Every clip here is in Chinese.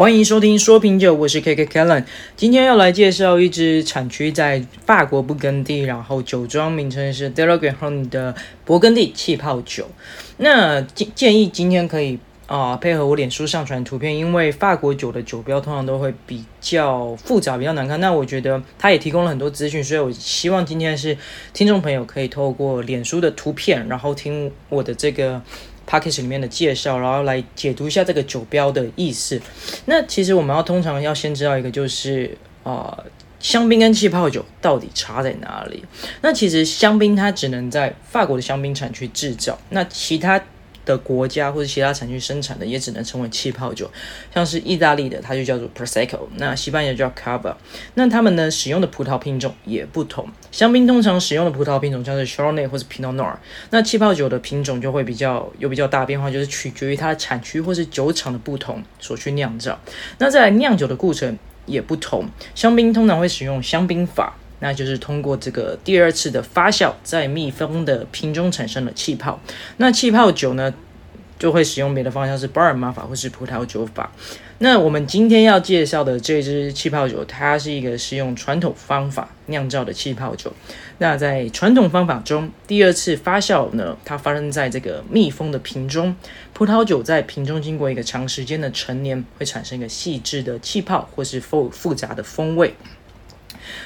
欢迎收听说品酒，我是 KK Kellen。今天要来介绍一支产区在法国勃艮第，然后酒庄名称是 Delaware 的勃艮第气泡酒。那建建议今天可以啊、配合我脸书上传图片，因为法国酒的酒标通常都会比较复杂，比较难看。那我觉得他也提供了很多资讯，所以我希望今天是听众朋友可以透过脸书的图片，然后听我的这个。Package 里面的介绍，然后来解读一下这个酒标的意思。那其实我们要通常要先知道一个，就是啊、呃，香槟跟气泡酒到底差在哪里？那其实香槟它只能在法国的香槟产区制造，那其他。的国家或者其他产区生产的也只能称为气泡酒，像是意大利的它就叫做 Prosecco，那西班牙叫 Cava，那他们呢使用的葡萄品种也不同。香槟通常使用的葡萄品种像是 Chardonnay 或是 Pinot Noir，那气泡酒的品种就会比较有比较大变化，就是取决于它的产区或是酒厂的不同所去酿造。那在酿酒的过程也不同，香槟通常会使用香槟法。那就是通过这个第二次的发酵，在密封的瓶中产生了气泡。那气泡酒呢，就会使用别的方向，是巴尔玛法或是葡萄酒法。那我们今天要介绍的这支气泡酒，它是一个使用传统方法酿造的气泡酒。那在传统方法中，第二次发酵呢，它发生在这个密封的瓶中，葡萄酒在瓶中经过一个长时间的陈年，会产生一个细致的气泡或是复复杂的风味。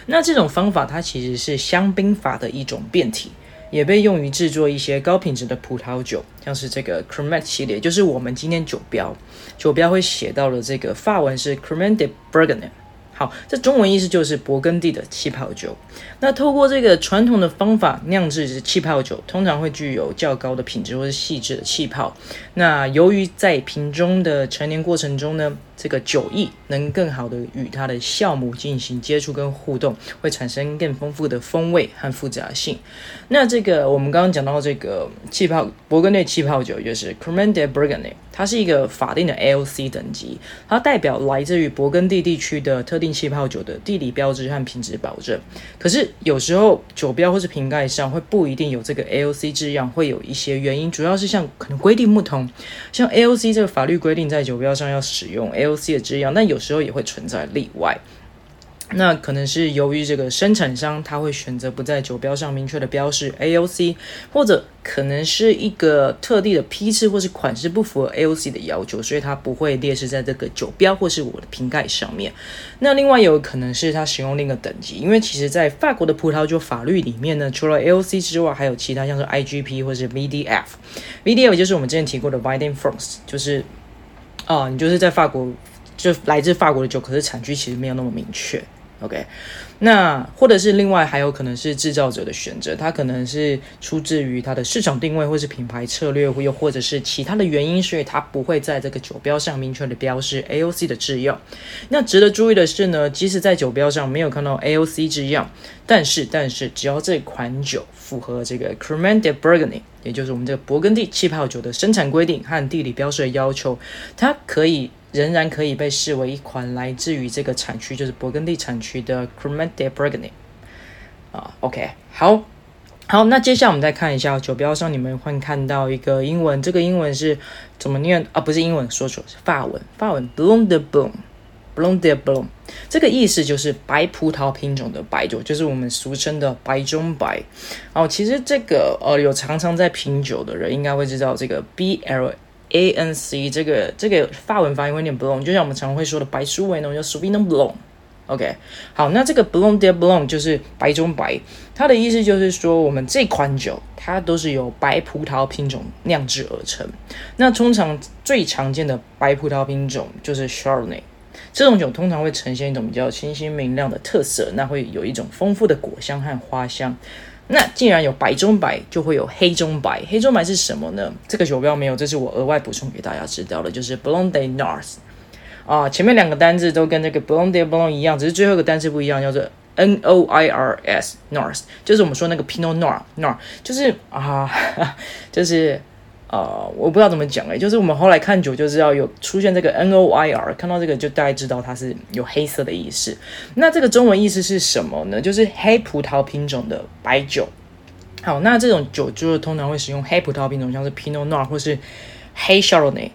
那这种方法它其实是香槟法的一种变体，也被用于制作一些高品质的葡萄酒，像是这个 cremat 系列，就是我们今天酒标，酒标会写到了这个法文是 Cremant de Bourgogne。好，这中文意思就是勃艮第的气泡酒。那透过这个传统的方法酿制的气泡酒，通常会具有较高的品质或是细致的气泡。那由于在瓶中的陈年过程中呢，这个酒液能更好的与它的酵母进行接触跟互动，会产生更丰富的风味和复杂性。那这个我们刚刚讲到这个气泡勃艮第气泡酒，就是 Cremant de Bourgogne，它是一个法定的 AOC 等级，它代表来自于勃艮第地区的特定气泡酒的地理标志和品质保证。可是有时候酒标或是瓶盖上会不一定有这个 AOC 字样，会有一些原因，主要是像可能规定不同，像 AOC 这个法律规定在酒标上要使用 AOC 的字样，但有时候也会存在例外。那可能是由于这个生产商他会选择不在酒标上明确的标示 AOC，或者可能是一个特定的批次或是款式不符合 AOC 的要求，所以它不会列示在这个酒标或是我的瓶盖上面。那另外有可能是它使用另一个等级，因为其实在法国的葡萄酒法律里面呢，除了 AOC 之外，还有其他像是 IGP 或是 VDF。VDF 就是我们之前提过的 Vin de France，就是哦，你就是在法国。就来自法国的酒，可是产区其实没有那么明确。OK，那或者是另外还有可能是制造者的选择，它可能是出自于它的市场定位，或是品牌策略，又或者是其他的原因，所以它不会在这个酒标上明确的标示 AOC 的字样。那值得注意的是呢，即使在酒标上没有看到 AOC 字样，但是但是只要这款酒符合这个 Cremant de Bourgogne，也就是我们这个勃艮第气泡酒的生产规定和地理标示的要求，它可以。仍然可以被视为一款来自于这个产区，就是勃艮第产区的 Cremant de Bourgogne 啊。OK，好，好，那接下来我们再看一下酒标上，你们会看到一个英文，这个英文是怎么念啊？不是英文，说错，是法文，法文 b l o n de Blanc，Blanc de Blanc，这个意思就是白葡萄品种的白酒，就是我们俗称的白中白。哦，其实这个呃，有常常在品酒的人应该会知道这个 B L。A N C 这个这个法文发音会念 Blanc，就像我们常会说的白苏维浓叫 Sauvignon Blanc。OK，好，那这个 Blanc de Blanc 就是白中白，它的意思就是说我们这款酒它都是由白葡萄品种酿制而成。那通常最常见的白葡萄品种就是 Chardonnay，这种酒通常会呈现一种比较清新明亮的特色，那会有一种丰富的果香和花香。那既然有白中白，就会有黑中白。黑中白是什么呢？这个酒标没有，这是我额外补充给大家知道的，就是 blonde north 啊。前面两个单字都跟那个 blonde blonde 一样，只是最后一个单字不一样，叫做 N O I R S north，就是我们说那个 Pinot Noir，Noir 就是啊，就是。呃，我不知道怎么讲哎，就是我们后来看酒，就知道有出现这个 N O I R，看到这个就大概知道它是有黑色的意思。那这个中文意思是什么呢？就是黑葡萄品种的白酒。好，那这种酒就是通常会使用黑葡萄品种，像是 Pinot Noir 或是黑 Chardonnay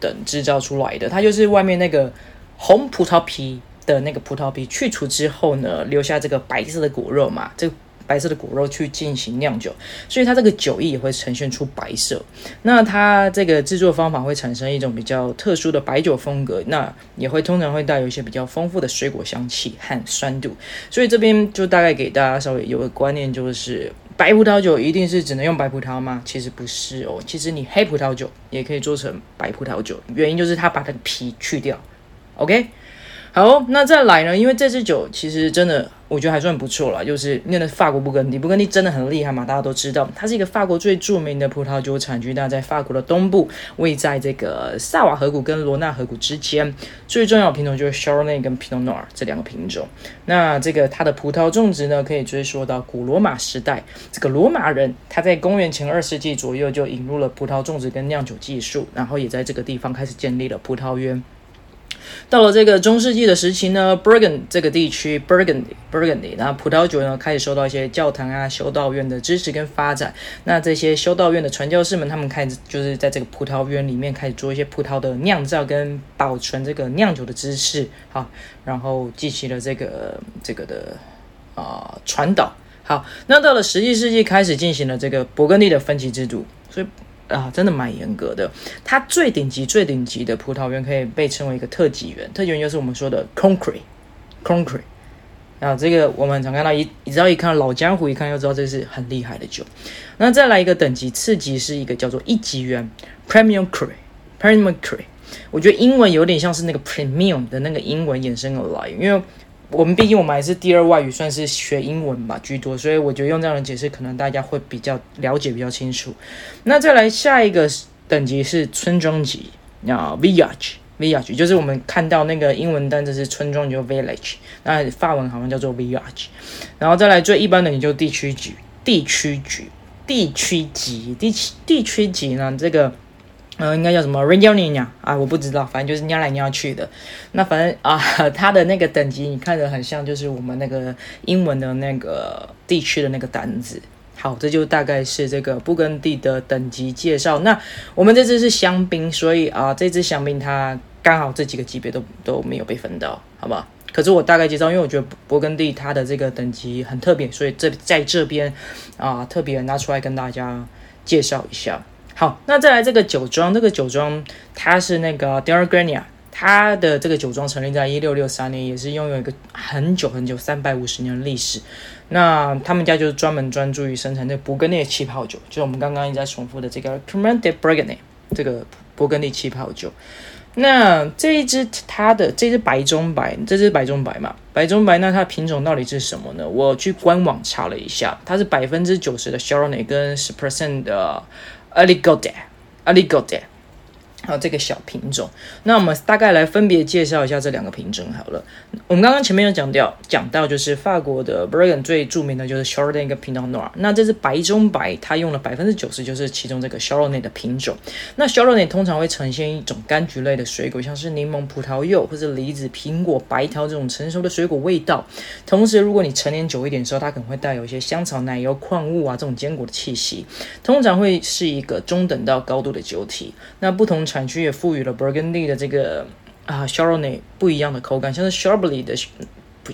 等制造出来的。它就是外面那个红葡萄皮的那个葡萄皮去除之后呢，留下这个白色的果肉嘛，这个。白色的果肉去进行酿酒，所以它这个酒液也会呈现出白色。那它这个制作方法会产生一种比较特殊的白酒风格，那也会通常会带有一些比较丰富的水果香气和酸度。所以这边就大概给大家稍微有个观念，就是白葡萄酒一定是只能用白葡萄吗？其实不是哦，其实你黑葡萄酒也可以做成白葡萄酒，原因就是它把它的皮去掉。OK。好，那再来呢？因为这支酒其实真的，我觉得还算不错了。就是那个法国布根地，布根地真的很厉害嘛，大家都知道，它是一个法国最著名的葡萄酒产区，它在法国的东部，位在这个萨瓦河谷跟罗纳河谷之间。最重要的品种就是 Chardonnay 跟 Pinot Noir 这两个品种。那这个它的葡萄种植呢，可以追溯到古罗马时代。这个罗马人他在公元前二世纪左右就引入了葡萄种植跟酿酒技术，然后也在这个地方开始建立了葡萄园。到了这个中世纪的时期呢，Burgundy 这个地区，Burgundy，Burgundy，然后葡萄酒呢开始受到一些教堂啊、修道院的支持跟发展。那这些修道院的传教士们，他们开始就是在这个葡萄园里面开始做一些葡萄的酿造跟保存这个酿酒的知识，好，然后进行了这个这个的啊、传导。好，那到了十七世纪开始进行了这个勃艮第的分级制度，所以。啊，真的蛮严格的。它最顶级、最顶级的葡萄园可以被称为一个特级园，特级园就是我们说的 concrete，concrete。啊，这个我们常看到一，只要一看老江湖，一看就知道这是很厉害的酒。那再来一个等级，次级是一个叫做一级园，premium cre，premium cre。我觉得英文有点像是那个 premium 的那个英文衍生而来，因为。我们毕竟我们还是第二外语，算是学英文吧居多，所以我觉得用这样的解释，可能大家会比较了解比较清楚。那再来下一个等级是村庄级啊，village，village 就是我们看到那个英文单词是村庄就 village，那法文好像叫做 village。然后再来最一般的你就地区级，地区级，地区级，地区地区级呢这个。嗯、应该叫什么 Réunion 啊？我不知道，反正就是尿来尿去的。那反正啊，它的那个等级你看着很像，就是我们那个英文的那个地区的那个单子。好，这就大概是这个布根地的等级介绍。那我们这支是香槟，所以啊，这支香槟它刚好这几个级别都都没有被分到，好不好？可是我大概介绍，因为我觉得勃艮第它的这个等级很特别，所以这在这边啊特别拿出来跟大家介绍一下。好，那再来这个酒庄，这个酒庄它是那个 Delagrania，它的这个酒庄成立在一六六三年，也是拥有一个很久很久三百五十年的历史。那他们家就是专门专注于生产这个勃艮第气泡酒，就是我们刚刚一直在重复的这个 Cremant de Burgundy 这个勃艮第气泡酒。那这一只它的这只白中白，这只白中白嘛，白中白，那它的品种到底是什么呢？我去官网查了一下，它是百分之九十的 Sharoni 跟十 percent 的。Aligote，Aligote 好，这个小品种。那我们大概来分别介绍一下这两个品种好了。我们刚刚前面有讲掉，讲到就是法国的 Bourgogne 最著名的就是 Chardonnay 跟 Pinot Noir。那这是白中白，它用了百分之九十就是其中这个 Chardonnay 的品种。那 Chardonnay 通常会呈现一种柑橘类的水果，像是柠檬、葡萄柚或者梨子、苹果、白桃这种成熟的水果味道。同时，如果你陈年久一点的时候，它可能会带有一些香草、奶油、矿物啊这种坚果的气息。通常会是一个中等到高度的酒体。那不同产区也赋予了 Burgundy 的这个。啊，Chardonnay 不一样的口感，像是 Chablis 的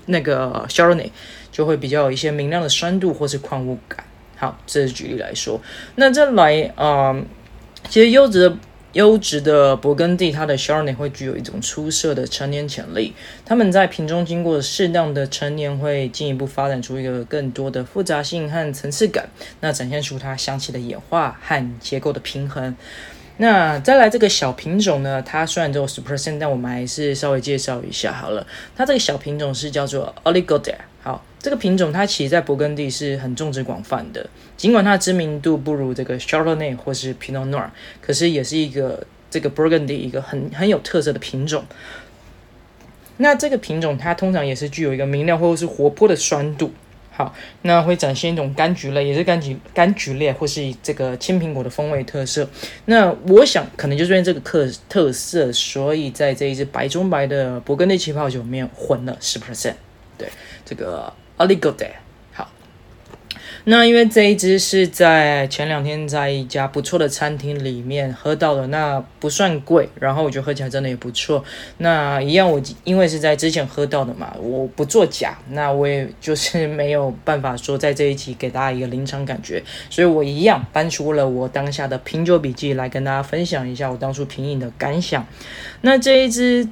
那个 Chardonnay 就会比较有一些明亮的酸度或是矿物感。好，这是举例来说。那再来，嗯，其实优质的优质的勃艮第，它的 Chardonnay 会具有一种出色的陈年潜力。他们在瓶中经过适当的陈年，会进一步发展出一个更多的复杂性和层次感，那展现出它香气的演化和结构的平衡。那再来这个小品种呢，它虽然只有十 percent，但我们还是稍微介绍一下好了。它这个小品种是叫做 Aligoté。好，这个品种它其实在勃艮第是很种植广泛的，尽管它的知名度不如这个 Chardonnay 或是 Pinot Noir，可是也是一个这个勃艮第一个很很有特色的品种。那这个品种它通常也是具有一个明亮或者是活泼的酸度。好，那会展现一种柑橘类，也是柑橘柑橘类，或是这个青苹果的风味特色。那我想可能就是因为这个特特色，所以在这一支白中白的勃艮第气泡酒里面混了十 percent。对，这个 Aligot。那因为这一支是在前两天在一家不错的餐厅里面喝到的，那不算贵，然后我觉得喝起来真的也不错。那一样，我因为是在之前喝到的嘛，我不作假，那我也就是没有办法说在这一期给大家一个临场感觉，所以我一样搬出了我当下的品酒笔记来跟大家分享一下我当初品饮的感想。那这一支。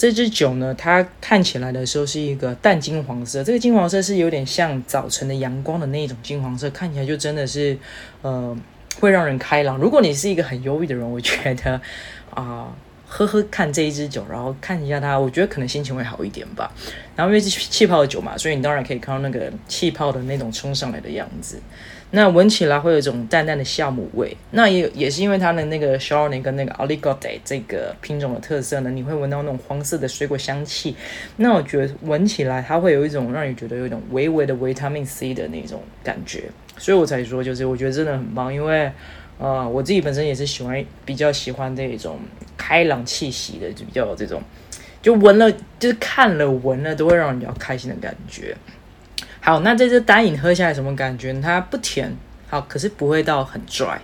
这支酒呢，它看起来的时候是一个淡金黄色，这个金黄色是有点像早晨的阳光的那种金黄色，看起来就真的是，呃，会让人开朗。如果你是一个很忧郁的人，我觉得啊、喝喝看这一支酒，然后看一下它，我觉得可能心情会好一点吧。然后因为是气泡的酒嘛，所以你当然可以看到那个气泡的那种冲上来的样子。那闻起来会有一种淡淡的酵母味，那也也是因为它的那个 sharoni 跟那个 Aligote 这个品种的特色呢，你会闻到那种黄色的水果香气。那我觉得闻起来它会有一种让你觉得有一种微微的维他命 C 的那种感觉，所以我才说就是我觉得真的很棒，因为呃我自己本身也是喜欢比较喜欢这种开朗气息的，就比较这种就闻了就是看了闻了都会让人比较开心的感觉。好，那这支单饮喝下来什么感觉？它不甜，好，可是不会到很 dry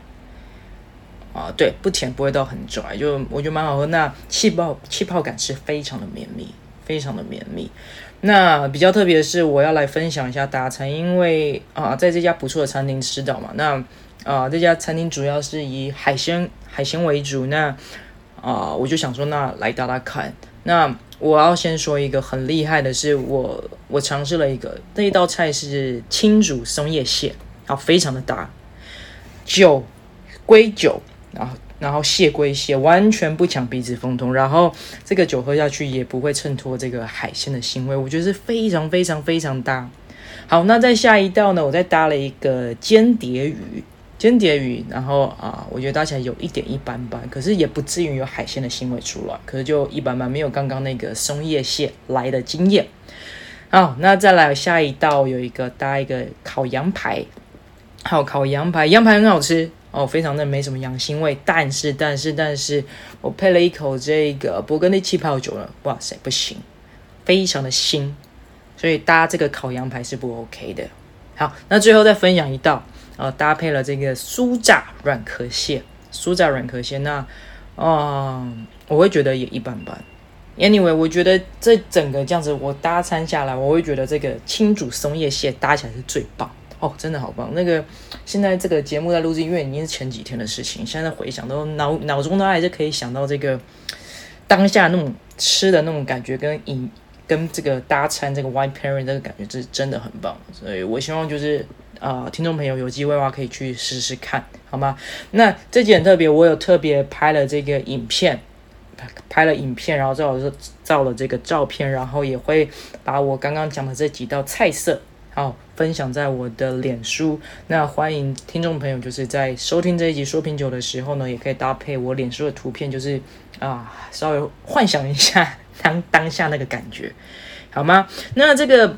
啊，对，不甜不会到很 dry，就我觉得蛮好喝。那气泡气泡感是非常的绵密，非常的绵密。那比较特别的是，我要来分享一下大餐，因为啊，在这家不错的餐厅吃到嘛，那啊，这家餐厅主要是以海鲜海鲜为主，那啊，我就想说，那来搭搭看，那。我要先说一个很厉害的是我，我我尝试了一个这一道菜是清煮松叶蟹，啊，非常的搭，酒归酒，然后然后蟹归蟹，完全不抢鼻子风头，然后这个酒喝下去也不会衬托这个海鲜的腥味，我觉得是非常非常非常搭。好，那在下一道呢，我再搭了一个煎蝶鱼。煎蝶鱼，然后啊、我觉得搭起来有一点一般般，可是也不至于有海鲜的腥味出来，可是就一般般，没有刚刚那个松叶蟹来的惊艳。好，那再来下一道，有一个搭一个烤羊排，好，烤羊排，羊排很好吃哦，非常的没什么羊腥味，但是但是但是我配了一口这个勃艮第气泡酒了，哇塞，不行，非常的腥，所以搭这个烤羊排是不 OK 的。好，那最后再分享一道。呃，搭配了这个酥炸软壳蟹，酥炸软壳蟹，那，啊、呃，我会觉得也一般般。Anyway，我觉得这整个这样子我搭餐下来，我会觉得这个清煮松叶蟹搭起来是最棒哦，真的好棒。那个现在这个节目在录制，因为已经是前几天的事情，现在回想都脑脑中都还是可以想到这个当下那种吃的那种感觉，跟饮跟这个搭餐这个 wine pairing 这个感觉，是真的很棒。所以我希望就是。呃，听众朋友有机会的话可以去试试看，好吗？那这集很特别，我有特别拍了这个影片，拍了影片，然后照了照了这个照片，然后也会把我刚刚讲的这几道菜色，好分享在我的脸书。那欢迎听众朋友就是在收听这一集说品酒的时候呢，也可以搭配我脸书的图片，就是啊，稍微幻想一下当当下那个感觉，好吗？那这个。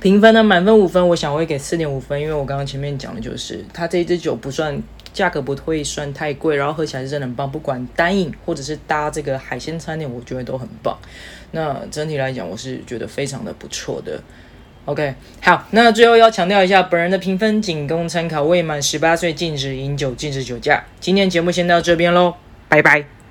评分呢，满分五分，我想我会给四点五分，因为我刚刚前面讲的就是它这一支酒不算价格不会算太贵，然后喝起来是真的很棒，不管单饮或者是搭这个海鲜餐点，我觉得都很棒。那整体来讲，我是觉得非常的不错的。OK，好，那最后要强调一下，本人的评分仅供参考，未满十八岁禁止饮酒，禁止酒驾。今天节目先到这边喽，拜拜。